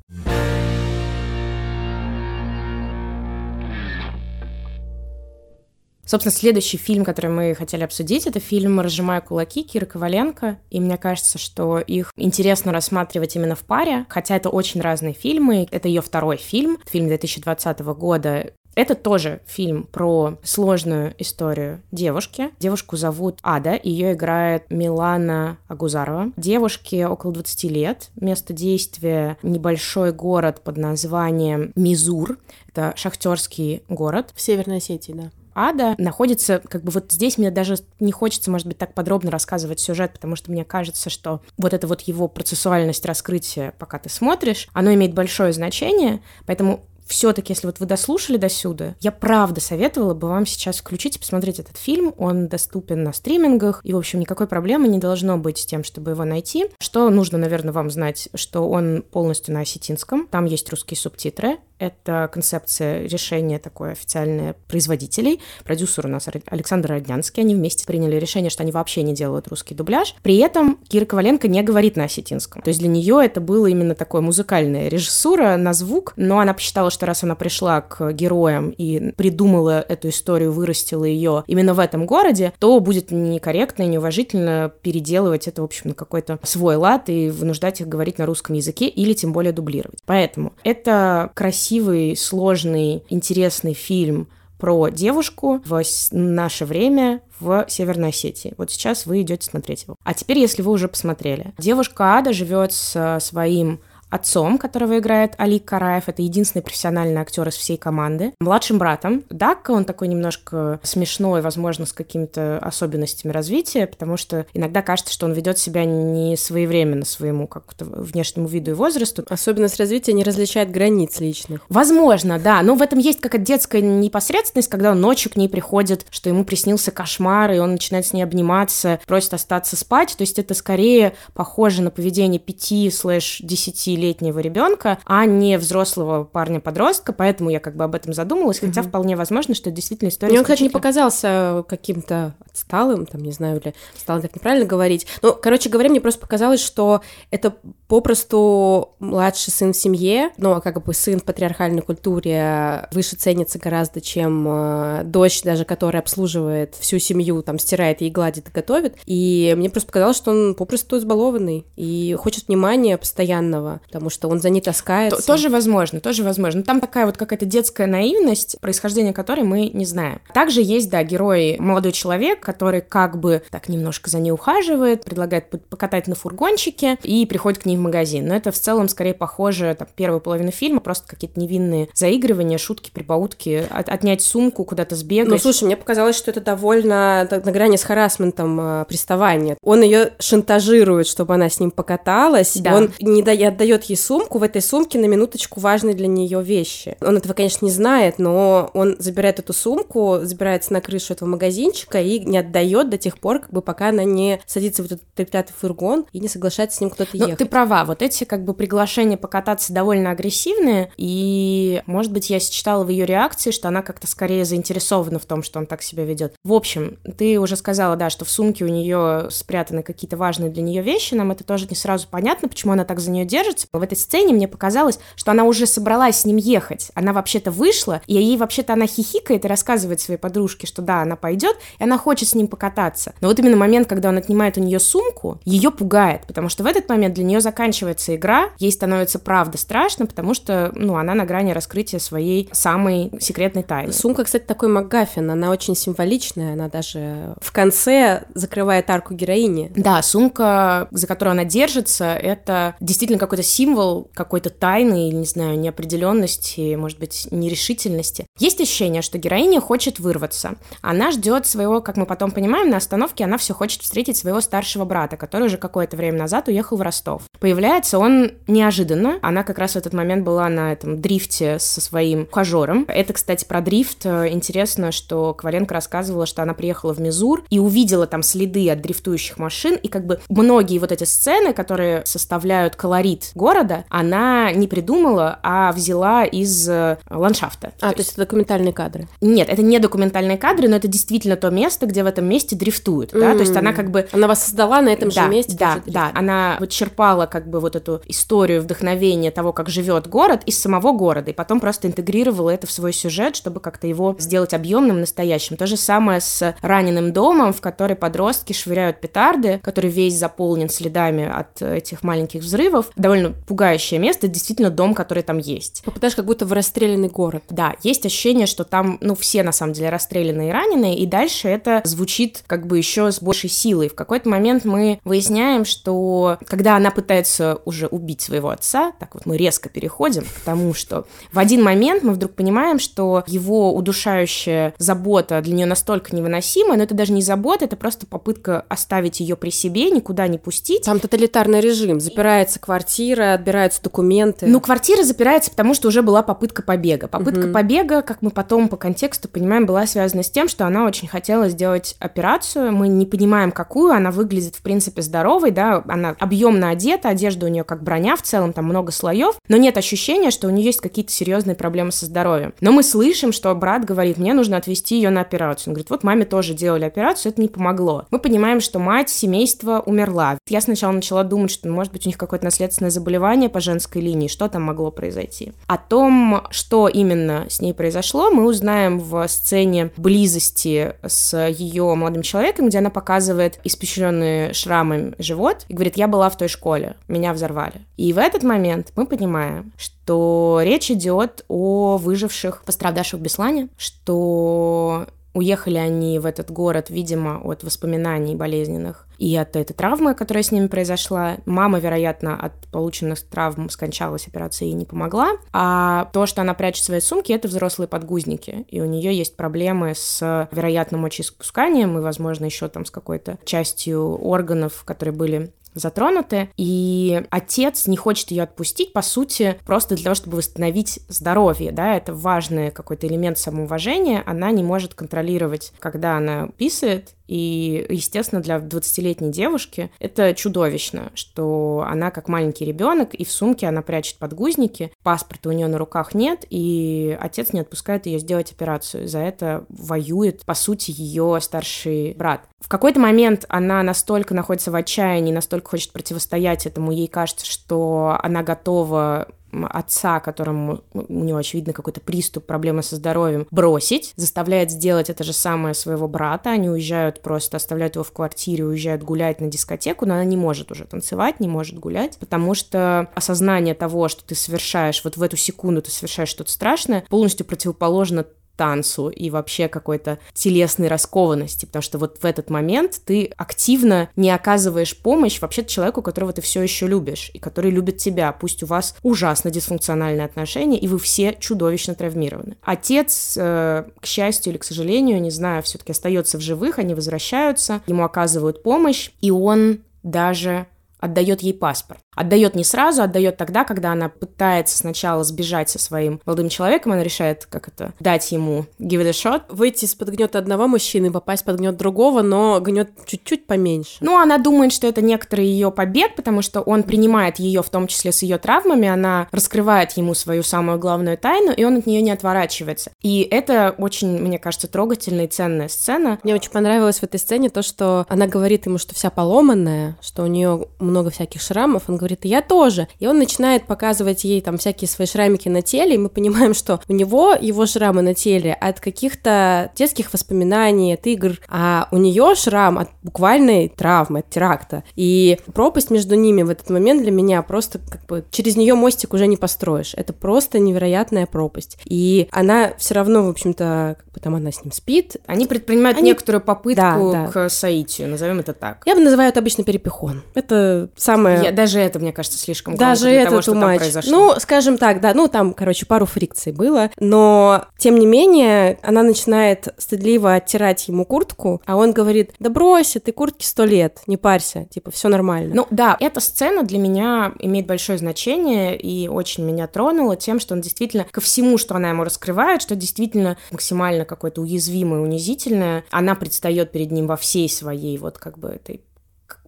Собственно, следующий фильм, который мы хотели обсудить, это фильм «Разжимая кулаки» Киры Коваленко. И мне кажется, что их интересно рассматривать именно в паре, хотя это очень разные фильмы. Это ее второй фильм, фильм 2020 года. Это тоже фильм про сложную историю девушки. Девушку зовут Ада, ее играет Милана Агузарова. Девушке около 20 лет. Место действия — небольшой город под названием Мизур. Это шахтерский город. В Северной Осетии, да ада находится, как бы вот здесь мне даже не хочется, может быть, так подробно рассказывать сюжет, потому что мне кажется, что вот эта вот его процессуальность раскрытия, пока ты смотришь, оно имеет большое значение, поэтому все-таки, если вот вы дослушали до сюда, я правда советовала бы вам сейчас включить и посмотреть этот фильм. Он доступен на стримингах, и, в общем, никакой проблемы не должно быть с тем, чтобы его найти. Что нужно, наверное, вам знать, что он полностью на осетинском, там есть русские субтитры, это концепция решения такое официальное производителей. Продюсер у нас Александр Роднянский. Они вместе приняли решение, что они вообще не делают русский дубляж. При этом Кира Коваленко не говорит на осетинском. То есть для нее это было именно такое музыкальная режиссура на звук, но она посчитала, что раз она пришла к героям и придумала эту историю, вырастила ее именно в этом городе, то будет некорректно и неуважительно переделывать это, в общем, на какой-то свой лад и вынуждать их говорить на русском языке или тем более дублировать. Поэтому это красиво красивый, сложный, интересный фильм про девушку в наше время в Северной Осетии. Вот сейчас вы идете смотреть его. А теперь, если вы уже посмотрели. Девушка Ада живет с своим отцом, которого играет Али Караев, это единственный профессиональный актер из всей команды, младшим братом Дакка, он такой немножко смешной, возможно, с какими-то особенностями развития, потому что иногда кажется, что он ведет себя не своевременно своему как-то внешнему виду и возрасту. Особенность развития не различает границ личных. Возможно, да, но в этом есть какая-то детская непосредственность, когда он ночью к ней приходит, что ему приснился кошмар, и он начинает с ней обниматься, просит остаться спать, то есть это скорее похоже на поведение 5-10 летнего ребенка, а не взрослого парня-подростка, поэтому я как бы об этом задумалась, хотя угу. вполне возможно, что это действительно история. Мне он, кстати, не показался каким-то отсталым, там, не знаю, или стало так неправильно говорить. Ну, короче говоря, мне просто показалось, что это попросту младший сын в семье, но как бы сын в патриархальной культуре выше ценится гораздо, чем э, дочь даже, которая обслуживает всю семью, там, стирает ей, гладит и готовит. И мне просто показалось, что он попросту избалованный и хочет внимания постоянного, потому что он за ней таскается. Тоже возможно, тоже возможно. Там такая вот какая-то детская наивность, происхождение которой мы не знаем. Также есть, да, герой молодой человек, который как бы так немножко за ней ухаживает, предлагает покатать на фургончике и приходит к ней в магазин. Но это в целом скорее похоже, там, первую половину фильма, просто какие-то невинные заигрывания, шутки, прибаутки, от, отнять сумку, куда-то сбегать. Ну, слушай, мне показалось, что это довольно на грани с харасментом э, приставания. Он ее шантажирует, чтобы она с ним покаталась, да. он не дает дает ей сумку, в этой сумке на минуточку важные для нее вещи. Он этого, конечно, не знает, но он забирает эту сумку, забирается на крышу этого магазинчика и не отдает до тех пор, как бы пока она не садится в этот треклятый фургон и не соглашается с ним кто-то ехать. Ты права, вот эти как бы приглашения покататься довольно агрессивные, и, может быть, я считала в ее реакции, что она как-то скорее заинтересована в том, что он так себя ведет. В общем, ты уже сказала, да, что в сумке у нее спрятаны какие-то важные для нее вещи, нам это тоже не сразу понятно, почему она так за нее держится, в этой сцене мне показалось, что она уже собралась с ним ехать. Она вообще-то вышла, и ей вообще-то она хихикает и рассказывает своей подружке, что да, она пойдет, и она хочет с ним покататься. Но вот именно момент, когда он отнимает у нее сумку, ее пугает, потому что в этот момент для нее заканчивается игра, ей становится правда страшно, потому что, ну, она на грани раскрытия своей самой секретной тайны. Сумка, кстати, такой МакГаффин, она очень символичная, она даже в конце закрывает арку героини. Да, сумка, за которую она держится, это действительно какой-то символ какой-то тайны не знаю, неопределенности, может быть, нерешительности. Есть ощущение, что героиня хочет вырваться. Она ждет своего, как мы потом понимаем, на остановке она все хочет встретить своего старшего брата, который уже какое-то время назад уехал в Ростов. Появляется он неожиданно. Она как раз в этот момент была на этом дрифте со своим ухажером. Это, кстати, про дрифт. Интересно, что Коваленко рассказывала, что она приехала в Мизур и увидела там следы от дрифтующих машин, и как бы многие вот эти сцены, которые составляют колорит города она не придумала, а взяла из э, ландшафта. А, то, то есть это документальные кадры? Нет, это не документальные кадры, но это действительно то место, где в этом месте дрифтуют, mm. да, то есть она как бы... Она воссоздала на этом да, же месте? Да, да, она вот черпала как бы вот эту историю вдохновения того, как живет город из самого города, и потом просто интегрировала это в свой сюжет, чтобы как-то его сделать объемным, настоящим. То же самое с раненым домом, в который подростки швыряют петарды, который весь заполнен следами от этих маленьких взрывов. Довольно пугающее место, действительно дом, который там есть. Попадаешь как будто в расстрелянный город. Да, есть ощущение, что там, ну, все на самом деле расстрелянные и раненые, и дальше это звучит как бы еще с большей силой. В какой-то момент мы выясняем, что когда она пытается уже убить своего отца, так вот мы резко переходим к тому, что в один момент мы вдруг понимаем, что его удушающая забота для нее настолько невыносима, но это даже не забота, это просто попытка оставить ее при себе, никуда не пустить. Там тоталитарный режим, запирается квартира, отбираются документы. Ну, квартира запирается, потому что уже была попытка побега. Попытка угу. побега, как мы потом по контексту понимаем, была связана с тем, что она очень хотела сделать операцию. Мы не понимаем, какую. Она выглядит, в принципе, здоровой, да, она объемно одета, одежда у нее как броня в целом, там много слоев, но нет ощущения, что у нее есть какие-то серьезные проблемы со здоровьем. Но мы слышим, что брат говорит, мне нужно отвезти ее на операцию. Он говорит, вот маме тоже делали операцию, это не помогло. Мы понимаем, что мать семейства умерла. Я сначала начала думать, что, может быть, у них какое-то наследственное заболевание по женской линии, что там могло произойти. О том, что именно с ней произошло, мы узнаем в сцене близости с ее молодым человеком, где она показывает испещренный шрамами живот и говорит, я была в той школе, меня взорвали. И в этот момент мы понимаем, что речь идет о выживших, пострадавших в Беслане, что Уехали они в этот город, видимо, от воспоминаний болезненных и от этой травмы, которая с ними произошла. Мама, вероятно, от полученных травм скончалась, операция ей не помогла. А то, что она прячет в своей сумке, это взрослые подгузники. И у нее есть проблемы с вероятным мочеиспусканием и, возможно, еще там с какой-то частью органов, которые были затронуты, и отец не хочет ее отпустить, по сути, просто для того, чтобы восстановить здоровье, да, это важный какой-то элемент самоуважения, она не может контролировать, когда она писает, и, естественно, для 20-летней девушки это чудовищно, что она как маленький ребенок, и в сумке она прячет подгузники, паспорта у нее на руках нет, и отец не отпускает ее сделать операцию. За это воюет, по сути, ее старший брат. В какой-то момент она настолько находится в отчаянии, настолько хочет противостоять этому, ей кажется, что она готова отца, которому у него, очевидно, какой-то приступ, проблемы со здоровьем, бросить, заставляет сделать это же самое своего брата, они уезжают просто, оставляют его в квартире, уезжают гулять на дискотеку, но она не может уже танцевать, не может гулять, потому что осознание того, что ты совершаешь, вот в эту секунду ты совершаешь что-то страшное, полностью противоположно танцу и вообще какой-то телесной раскованности, потому что вот в этот момент ты активно не оказываешь помощь вообще человеку, которого ты все еще любишь и который любит тебя, пусть у вас ужасно дисфункциональные отношения и вы все чудовищно травмированы. Отец, э, к счастью или к сожалению, не знаю, все-таки остается в живых, они возвращаются, ему оказывают помощь, и он даже отдает ей паспорт. Отдает не сразу, отдает тогда, когда она пытается сначала сбежать со своим молодым человеком, она решает, как это, дать ему give it a shot. Выйти из-под гнета одного мужчины, попасть под гнет другого, но гнет чуть-чуть поменьше. Ну, она думает, что это некоторый ее побег, потому что он принимает ее, в том числе с ее травмами, она раскрывает ему свою самую главную тайну, и он от нее не отворачивается. И это очень, мне кажется, трогательная и ценная сцена. Мне очень понравилось в этой сцене то, что она говорит ему, что вся поломанная, что у нее много всяких шрамов. Он говорит, я тоже. И он начинает показывать ей там всякие свои шрамики на теле, и мы понимаем, что у него его шрамы на теле от каких-то детских воспоминаний, от игр, а у нее шрам от буквальной травмы, от теракта. И пропасть между ними в этот момент для меня просто как бы через нее мостик уже не построишь. Это просто невероятная пропасть. И она все равно, в общем-то, как бы там она с ним спит. Они предпринимают Они... некоторую попытку да, да. к соитию, назовем это так. Я бы называю это обычно перепихон. Это самое... Я, даже это, мне кажется, слишком Даже это того, что произошло. Ну, скажем так, да, ну там, короче, пару фрикций было, но, тем не менее, она начинает стыдливо оттирать ему куртку, а он говорит, да брось, ты куртки сто лет, не парься, типа, все нормально. Ну да, эта сцена для меня имеет большое значение и очень меня тронула тем, что он действительно ко всему, что она ему раскрывает, что действительно максимально какое-то уязвимое, унизительное, она предстает перед ним во всей своей вот как бы этой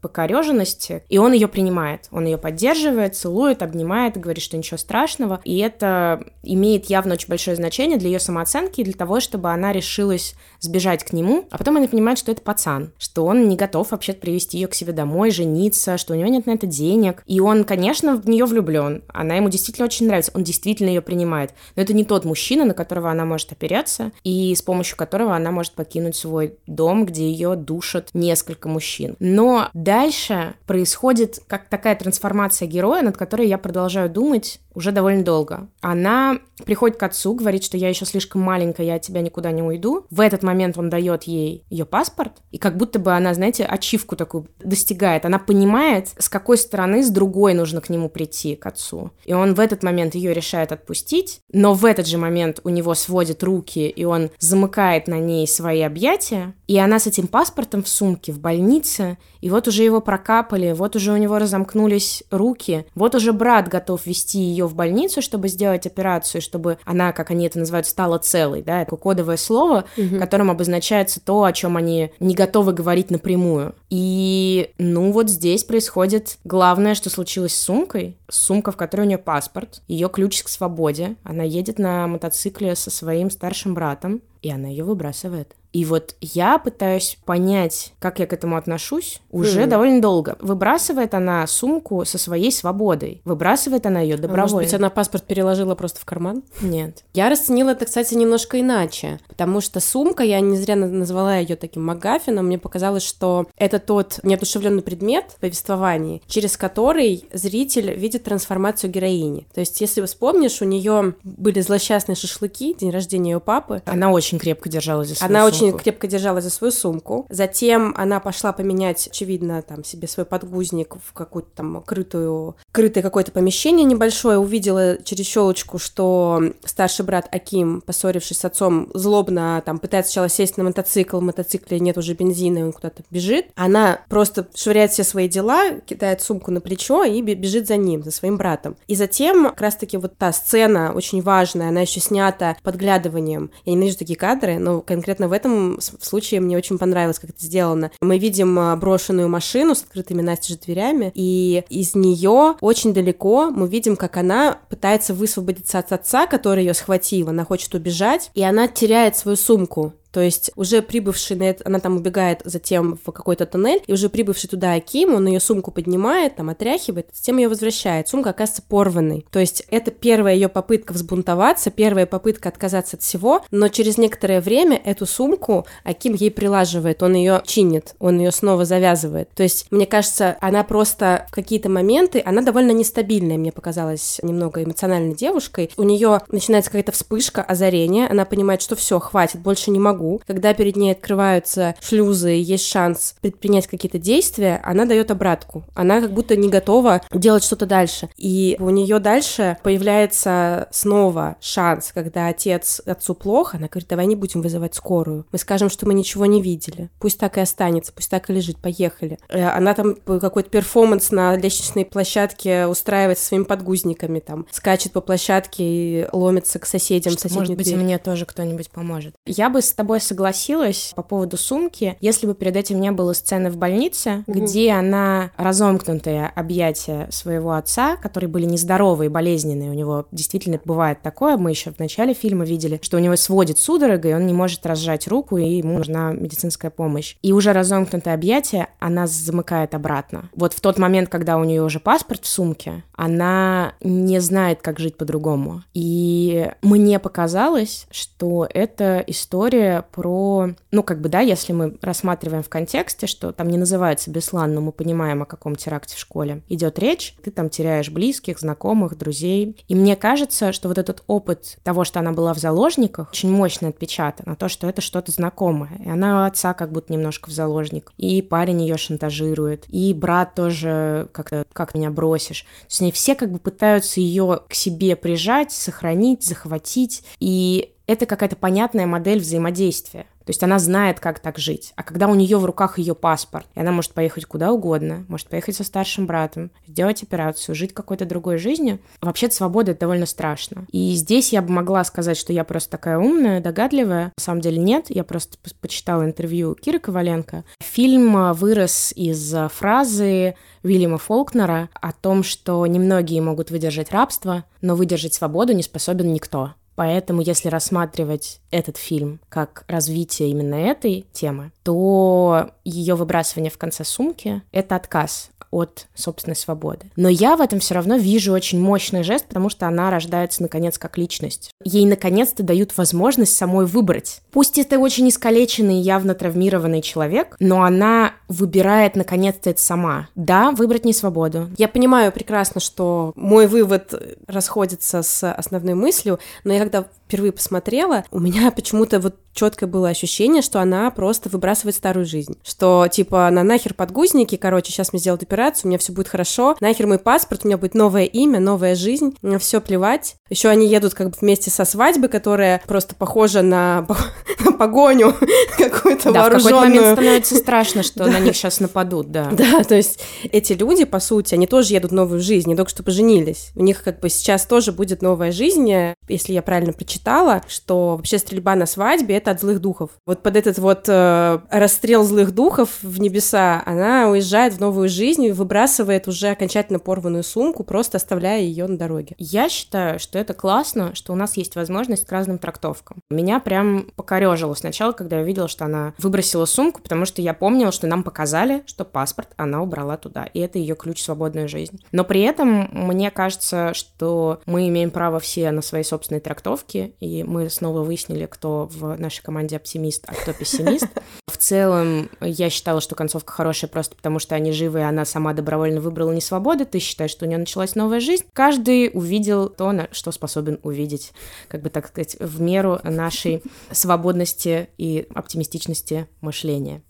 покореженности, и он ее принимает. Он ее поддерживает, целует, обнимает, говорит, что ничего страшного. И это имеет явно очень большое значение для ее самооценки и для того, чтобы она решилась сбежать к нему. А потом она понимает, что это пацан, что он не готов вообще привести ее к себе домой, жениться, что у него нет на это денег. И он, конечно, в нее влюблен. Она ему действительно очень нравится. Он действительно ее принимает. Но это не тот мужчина, на которого она может опереться, и с помощью которого она может покинуть свой дом, где ее душат несколько мужчин. Но дальше происходит как такая трансформация героя, над которой я продолжаю думать уже довольно долго. Она приходит к отцу, говорит, что я еще слишком маленькая, я от тебя никуда не уйду. В этот момент он дает ей ее паспорт, и как будто бы она, знаете, ачивку такую достигает. Она понимает, с какой стороны, с другой нужно к нему прийти, к отцу. И он в этот момент ее решает отпустить, но в этот же момент у него сводят руки, и он замыкает на ней свои объятия, и она с этим паспортом в сумке в больнице, и вот уже его прокапали, вот уже у него разомкнулись руки, вот уже брат готов вести ее в больницу, чтобы сделать операцию, чтобы она, как они это называют, стала целой, да, это кодовое слово, угу. которым обозначается то, о чем они не готовы говорить напрямую. И, ну, вот здесь происходит главное, что случилось с сумкой, сумка, в которой у нее паспорт, ее ключ к свободе, она едет на мотоцикле со своим старшим братом, и она ее выбрасывает. И вот я пытаюсь понять, как я к этому отношусь уже mm. довольно долго. Выбрасывает она сумку со своей свободой. Выбрасывает она ее добровольно. А может быть, она паспорт переложила просто в карман? Нет. Я расценила это, кстати, немножко иначе. Потому что сумка, я не зря назвала ее таким магафином, мне показалось, что это тот неодушевленный предмет в повествовании, через который зритель видит трансформацию героини. То есть, если вспомнишь, у нее были злосчастные шашлыки, день рождения ее папы. Она очень крепко держалась за свою Она сумку. очень крепко держалась за свою сумку. Затем она пошла поменять, очевидно, там себе свой подгузник в какую-то там крытую, крытое какое-то помещение небольшое, увидела через щелочку, что старший брат Аким, поссорившись с отцом, злобно там пытается сначала сесть на мотоцикл, в мотоцикле нет уже бензина, и он куда-то бежит. Она просто швыряет все свои дела, кидает сумку на плечо и бежит за ним, за своим братом. И затем как раз-таки вот та сцена очень важная, она еще снята подглядыванием. Я ненавижу такие кадры, но конкретно в этом случае мне очень понравилось, как это сделано. Мы видим а, брошенную машину с открытыми настежь дверями, и из нее очень далеко мы видим, как она пытается высвободиться от отца, который ее схватил. Она хочет убежать, и она теряет свою сумку. То есть уже прибывший на это, она там убегает затем в какой-то тоннель, и уже прибывший туда Аким, он ее сумку поднимает, там отряхивает, затем ее возвращает. Сумка оказывается порванной. То есть это первая ее попытка взбунтоваться, первая попытка отказаться от всего, но через некоторое время эту сумку Аким ей прилаживает, он ее чинит, он ее снова завязывает. То есть, мне кажется, она просто в какие-то моменты, она довольно нестабильная, мне показалась немного эмоциональной девушкой. У нее начинается какая-то вспышка, озарение, она понимает, что все, хватит, больше не могу могу. Когда перед ней открываются шлюзы и есть шанс предпринять какие-то действия, она дает обратку. Она как будто не готова делать что-то дальше. И у нее дальше появляется снова шанс, когда отец отцу плохо, она говорит, давай не будем вызывать скорую. Мы скажем, что мы ничего не видели. Пусть так и останется, пусть так и лежит, поехали. Э, она там какой-то перформанс на лестничной площадке устраивает со своими подгузниками, там, скачет по площадке и ломится к соседям. Что, может быть, дверь. мне тоже кто-нибудь поможет. Я бы с тобой тобой согласилась по поводу сумки, если бы перед этим не было сцены в больнице, угу. где она разомкнутые объятия своего отца, которые были нездоровые, болезненные, у него действительно бывает такое, мы еще в начале фильма видели, что у него сводит судорога, и он не может разжать руку, и ему нужна медицинская помощь. И уже разомкнутые объятия она замыкает обратно. Вот в тот момент, когда у нее уже паспорт в сумке, она не знает, как жить по-другому. И мне показалось, что эта история про, ну, как бы, да, если мы рассматриваем в контексте, что там не называется Беслан, но мы понимаем, о каком теракте в школе идет речь, ты там теряешь близких, знакомых, друзей. И мне кажется, что вот этот опыт того, что она была в заложниках, очень мощно отпечатан на то, что это что-то знакомое. И она отца как будто немножко в заложник. И парень ее шантажирует. И брат тоже как-то, как меня бросишь. То есть они все как бы пытаются ее к себе прижать, сохранить, захватить. И это какая-то понятная модель взаимодействия. То есть она знает, как так жить. А когда у нее в руках ее паспорт, и она может поехать куда угодно, может поехать со старшим братом, сделать операцию, жить какой-то другой жизнью, вообще свобода — это довольно страшно. И здесь я бы могла сказать, что я просто такая умная, догадливая. На самом деле нет, я просто почитала интервью Киры Коваленко. Фильм а, вырос из а, фразы Уильяма Фолкнера о том, что немногие могут выдержать рабство, но выдержать свободу не способен никто. Поэтому, если рассматривать этот фильм как развитие именно этой темы, то ее выбрасывание в конце сумки — это отказ от собственной свободы. Но я в этом все равно вижу очень мощный жест, потому что она рождается, наконец, как личность. Ей, наконец-то, дают возможность самой выбрать. Пусть это очень искалеченный, явно травмированный человек, но она выбирает, наконец-то, это сама. Да, выбрать не свободу. Я понимаю прекрасно, что мой вывод расходится с основной мыслью, но я когда впервые посмотрела, у меня почему-то вот четкое было ощущение, что она просто выбрасывает старую жизнь. Что, типа, на нахер подгузники, короче, сейчас мне сделают операцию, у меня все будет хорошо, нахер мой паспорт, у меня будет новое имя, новая жизнь, мне все плевать. Еще они едут как бы вместе со свадьбы, которая просто похожа на, на погоню какую-то да, вооруженную. в какой-то момент становится страшно, что на них сейчас нападут, да. Да, то есть эти люди, по сути, они тоже едут в новую жизнь, не только что поженились. У них как бы сейчас тоже будет новая жизнь, если я правильно прочитала, что вообще стрельба на свадьбе — это от злых духов. Вот под этот вот э, расстрел злых духов в небеса она уезжает в новую жизнь и выбрасывает уже окончательно порванную сумку, просто оставляя ее на дороге. Я считаю, что это классно, что у нас есть возможность к разным трактовкам. Меня прям покорежило сначала, когда я увидела, что она выбросила сумку, потому что я помнила, что нам показали, что паспорт она убрала туда, и это ее ключ в свободную жизнь. Но при этом мне кажется, что мы имеем право все на свои собственные трактовки, и мы снова выяснили, кто в нашей команде оптимист, а кто пессимист. В целом, я считала, что концовка хорошая просто потому, что они живы, и она сама добровольно выбрала не свободу. Ты считаешь, что у нее началась новая жизнь. Каждый увидел то, на что способен увидеть, как бы так сказать, в меру нашей свободности и оптимистичности мышления.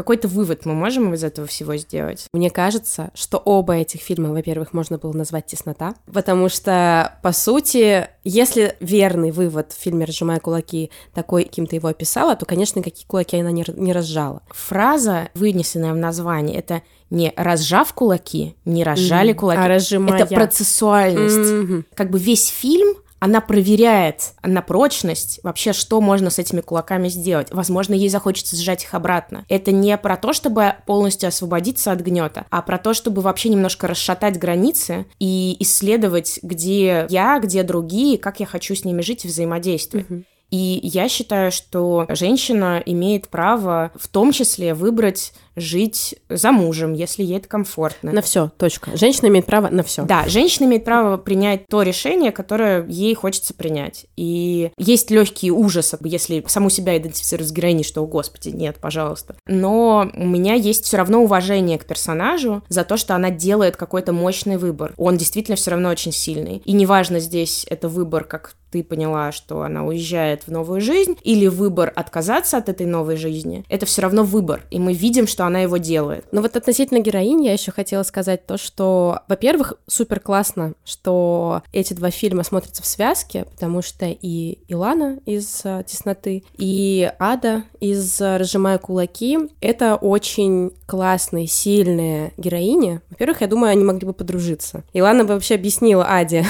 Какой-то вывод мы можем из этого всего сделать? Мне кажется, что оба этих фильма, во-первых, можно было назвать «Теснота», потому что, по сути, если верный вывод в фильме «Разжимая кулаки» такой, кем ты его описала, то, конечно, никакие кулаки она не, не разжала. Фраза, вынесенная в название, это не разжав кулаки, не разжали mm-hmm. кулаки. А разжимая. Это процессуальность. Mm-hmm. Как бы весь фильм она проверяет на прочность вообще, что можно с этими кулаками сделать. Возможно, ей захочется сжать их обратно. Это не про то, чтобы полностью освободиться от гнета, а про то, чтобы вообще немножко расшатать границы и исследовать, где я, где другие, как я хочу с ними жить и взаимодействовать. Mm-hmm. И я считаю, что женщина имеет право в том числе выбрать жить за мужем, если ей это комфортно. На все, точка. Женщина имеет право на все. Да, женщина имеет право принять то решение, которое ей хочется принять. И есть легкий ужас, если саму себя идентифицировать с героиней, что, о господи, нет, пожалуйста. Но у меня есть все равно уважение к персонажу за то, что она делает какой-то мощный выбор. Он действительно все равно очень сильный. И неважно здесь это выбор, как ты поняла, что она уезжает в новую жизнь, или выбор отказаться от этой новой жизни, это все равно выбор. И мы видим, что она его делает. Но вот относительно героинь я еще хотела сказать то, что, во-первых, супер классно, что эти два фильма смотрятся в связке, потому что и Илана из э, «Тесноты», и Ада из «Разжимая кулаки» — это очень классные, сильные героини. Во-первых, я думаю, они могли бы подружиться. Илана бы вообще объяснила Аде,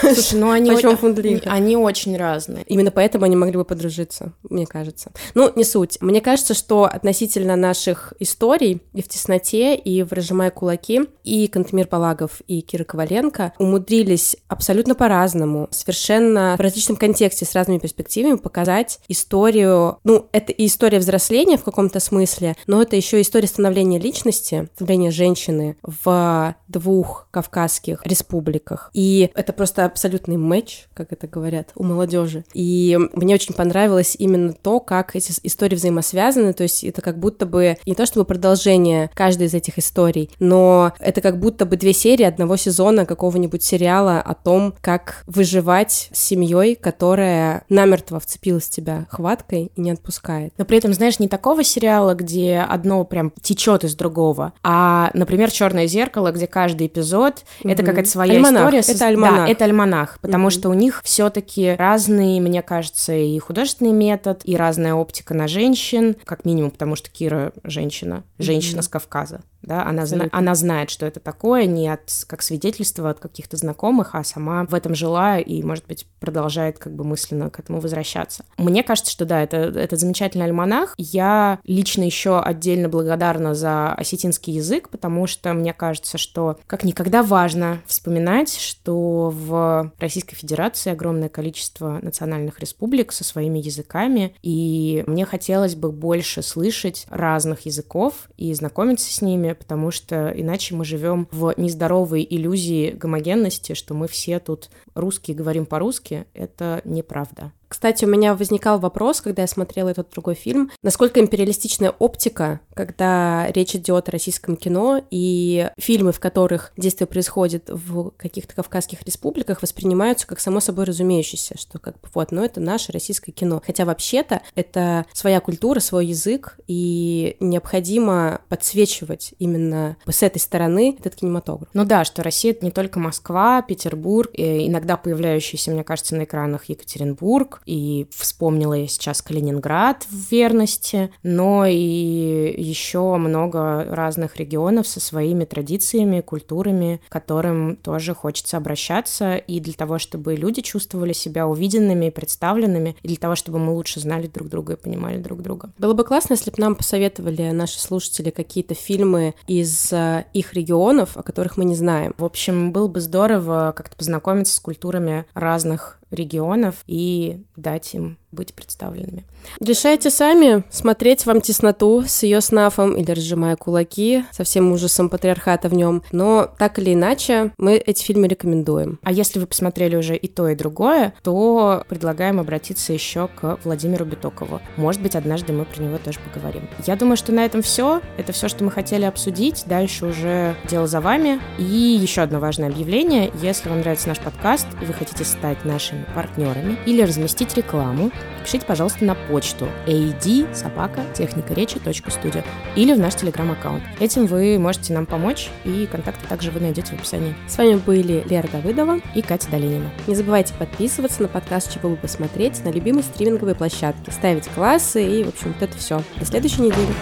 Слушай, ну они, почему фундлинка. они очень разные. Именно поэтому они могли бы подружиться, мне кажется. Ну, не суть. Мне кажется, что относительно наших историй и в «Тесноте», и в «Разжимая кулаки», и Кантемир Палагов, и Кира Коваленко умудрились абсолютно по-разному, совершенно в различном контексте, с разными перспективами показать историю, ну, это и история взросления в каком-то смысле, но это еще история становления личности, становления женщины в двух кавказских республиках. И это просто абсолютный матч, как это говорят, у молодежи. И мне очень понравилось именно то, как эти истории взаимосвязаны, то есть это как будто бы не то чтобы продолжение каждой из этих историй, но это как будто бы две серии одного сезона какого-нибудь сериала о том, как выживать с семьей, которая намертво вцепилась в тебя хваткой и не отпускает. Но при этом, знаешь, не такого сериала, где одно прям течет из другого, а, например, Черное зеркало, где каждый эпизод mm-hmm. это какая-то своя альманах. история. Это альманах. Да, это альманах, потому mm-hmm. что у них все-таки разные, мне кажется, и художественный метод, и разная оптика на женщин, как минимум, потому что Кира женщина, женщина mm-hmm. с Кавказа да, она, зна- она знает, что это такое, не от, как свидетельство от каких-то знакомых, а сама в этом жила и, может быть, продолжает как бы мысленно к этому возвращаться. Мне кажется, что да, это, это замечательный альманах. Я лично еще отдельно благодарна за осетинский язык, потому что мне кажется, что как никогда важно вспоминать, что в Российской Федерации огромное количество национальных республик со своими языками, и мне хотелось бы больше слышать разных языков и знакомиться с ними, потому что иначе мы живем в нездоровой иллюзии гомогенности, что мы все тут русские говорим по-русски. Это неправда. Кстати, у меня возникал вопрос, когда я смотрела этот другой фильм, насколько империалистичная оптика, когда речь идет о российском кино, и фильмы, в которых действие происходит в каких-то кавказских республиках, воспринимаются как само собой разумеющееся, что как бы вот, ну это наше российское кино. Хотя вообще-то это своя культура, свой язык, и необходимо подсвечивать именно с этой стороны этот кинематограф. Ну да, что Россия — это не только Москва, Петербург, и иногда появляющийся, мне кажется, на экранах Екатеринбург, и вспомнила я сейчас Калининград в верности, но и еще много разных регионов со своими традициями, культурами, к которым тоже хочется обращаться, и для того, чтобы люди чувствовали себя увиденными и представленными, и для того, чтобы мы лучше знали друг друга и понимали друг друга. Было бы классно, если бы нам посоветовали наши слушатели какие-то фильмы из э, их регионов, о которых мы не знаем. В общем, было бы здорово как-то познакомиться с культурами разных регионов и дать им быть представленными. Решайте сами, смотреть вам тесноту с ее снафом или разжимая кулаки, со всем ужасом патриархата в нем. Но так или иначе, мы эти фильмы рекомендуем. А если вы посмотрели уже и то, и другое, то предлагаем обратиться еще к Владимиру Битокову. Может быть, однажды мы про него тоже поговорим. Я думаю, что на этом все. Это все, что мы хотели обсудить. Дальше уже дело за вами. И еще одно важное объявление. Если вам нравится наш подкаст и вы хотите стать нашими партнерами или разместить рекламу, пишите, пожалуйста, на почту ad собака техника речи студио или в наш телеграм-аккаунт. Этим вы можете нам помочь, и контакты также вы найдете в описании. С вами были Лера Давыдова и Катя Долинина. Не забывайте подписываться на подкаст «Чего бы посмотреть» на любимой стриминговой площадке, ставить классы и, в общем, вот это все. До следующей недели.